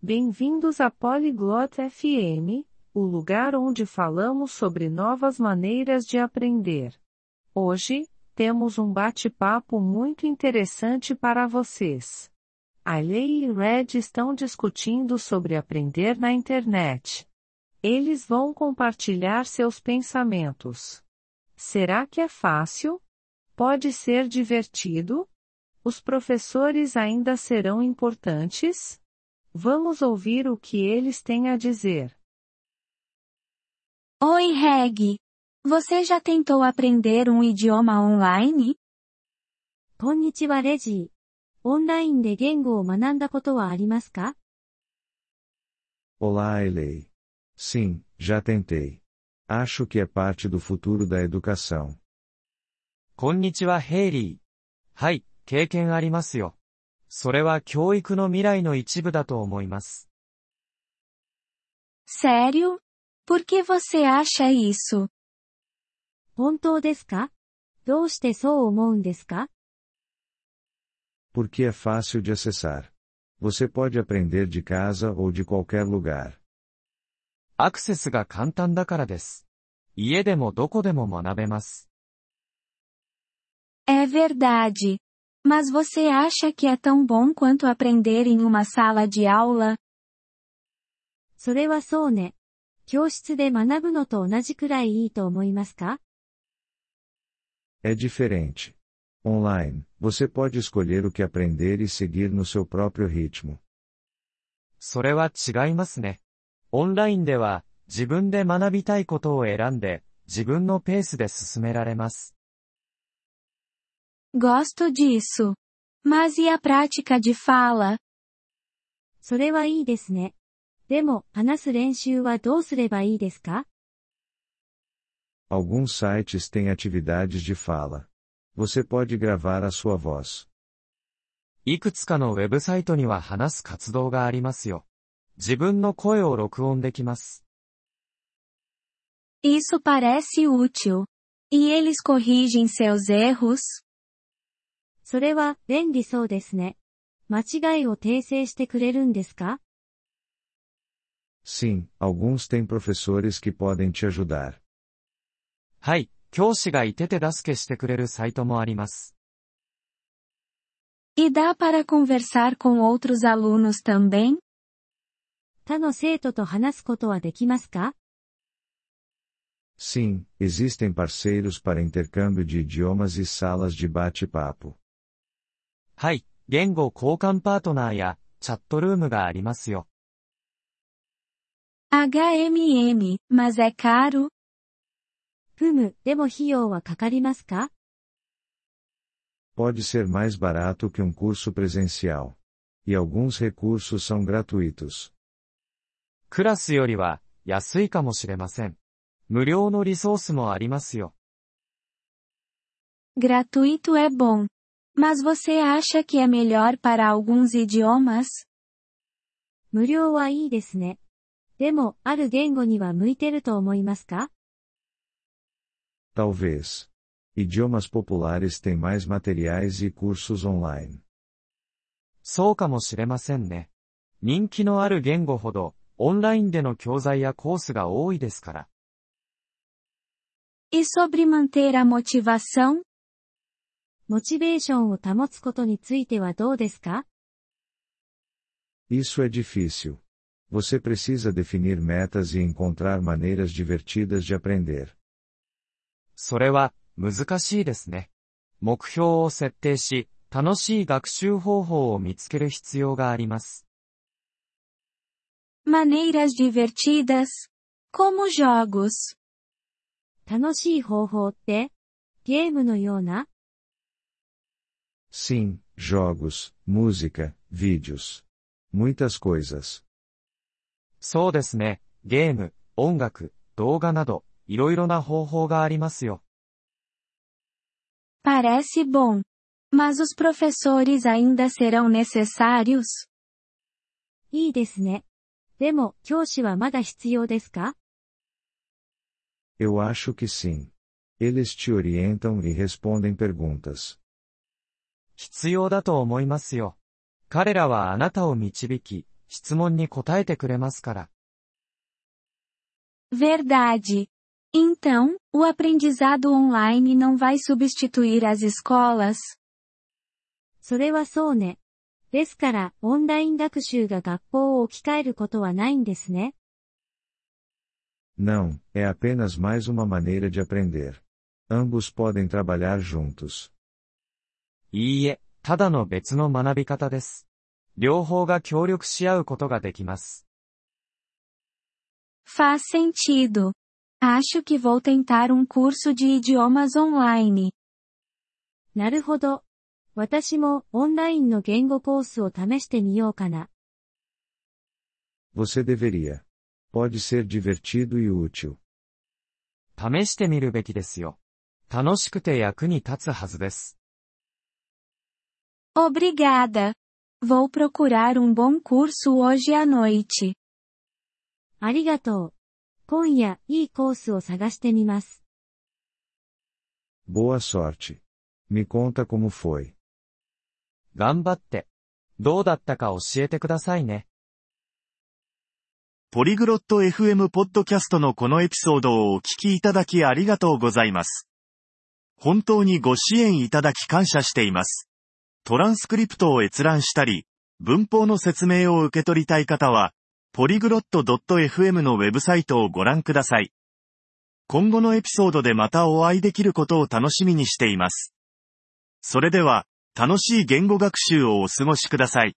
Bem-vindos a Polyglot FM, o lugar onde falamos sobre novas maneiras de aprender. Hoje, temos um bate-papo muito interessante para vocês. A Lei e Red estão discutindo sobre aprender na internet. Eles vão compartilhar seus pensamentos. Será que é fácil? Pode ser divertido? Os professores ainda serão importantes? Vamos ouvir o que eles têm a dizer. Oi, Reg. Você já tentou aprender um idioma online? こんにちはレジー。オンラインで言語を学んだことはありますか Olá, Elei. Sim, já tentei. Acho que é parte do futuro da educação. こんにちは、ヘイリー。はい、経験ありますよ。 それは教育の未来の一部だと思います。Sério? Por que você acha isso? 本当ですかどうしてそう思うんですか Porque é fácil de acessar. Você pode aprender de casa ou de qualquer lugar. アクセスが簡単だからです。家でもどこでも学べます。É verdade. Mas você acha que é tão bom quanto aprender em uma sala de aula? それはそうね。教室で学ぶのと同じくらいいいと思いますか É diferente. Online, você pode escolher o que aprender e seguir no seu próprio ritmo. それは違いますね。オンラインでは、自分で学びたいことを選んで、自分のペースで進められます。Gosto disso. Mas e a prática de fala? それはいいですね。でも、話す練習はどうすればいいですか Alguns sites têm atividades de fala. Você pode gravar a sua voz. いくつかのウェブサイトには話す活動がありますよ。自分の声を録音できます。 Isso parece útil. E eles corrigem seus erros? それは、便利そうですね。間違いを訂正してくれるんですか Sim, alguns têm professores que podem te ajudar. はい、教師がいて手助けしてくれるサイトもあります。E dá para conversar com outros alunos também? 他の生徒と話すことはできますか Sim, existem parceiros para intercâmbio de idiomas e salas de bate-papo. はい、言語交換パートナーや、チャットルームがありますよ。HMM, mas é caro? ふむ、でも費用はかかりますか Pode ser mais barato que um curso presencial. E alguns recursos são gratuitos. クラスよりは、安いかもしれません。無料のリソースもありますよ。Gratuito é bom. Mas você acha que é melhor para alguns idiomas? 無料はいいですね。でも、ある言語には向いてると思いますか Talvez. Idiomas populares têm mais materiais e cursos online. そうかもしれませんね。人気のある言語ほど、オンラインでの教材やコースが多いですから。 E sobre manter a motivação? モチベーションを保つことについてはどうですか Isso é difícil. Você precisa definir metas e encontrar maneiras divertidas de aprender. それは、難しいですね。目標を設定し、楽しい学習方法を見つける必要があります。Maneiras divertidas? Como jogos. 楽しい方法ってゲームのような Sim, jogos, música, vídeos. Muitas coisas. そうですね。ゲーム、音楽、動画など、いろいろな方法がありますよ。 Parece bom. Mas os professores ainda serão necessários? いいですね。でも、教師はまだ必要ですか Eu acho que sim. Eles te orientam e respondem perguntas. 必要だと思いますよ。彼らはあなたを導き、 質問に答えてくれますから。 Verdade. Então, o aprendizado online não vai substituir as escolas? それはそうね。ですから、オンライン学習が学校を置き換えることはないんですね。 Não, é apenas mais uma maneira de aprender. Ambos podem trabalhar juntos. いいえ、ただの別の学び方です。両方が協力し合うことができます。Faz sentido. Acho que vou tentar um curso de idiomas online. なるほど。私もオンラインの言語コースを試してみようかな。Você deveria. Pode ser divertido e útil. 試してみるべきですよ。楽しくて役に立つはずです。Obrigada. Vou procurar um bom curso hoje à noite. ありがとう。今夜、いいコースを探してみます。Boa sorte. Me conta como foi. 頑張って。どうだったか教えてくださいね。ポリグロット FM ポッドキャストのこのエピソードをお聞きいただきありがとうございます。本当にご支援いただき感謝しています。トランスクリプトを閲覧したり、文法の説明を受け取りたい方は、polyglot.fm のウェブサイトをご覧ください。今後のエピソードでまたお会いできることを楽しみにしています。それでは、楽しい言語学習をお過ごしください。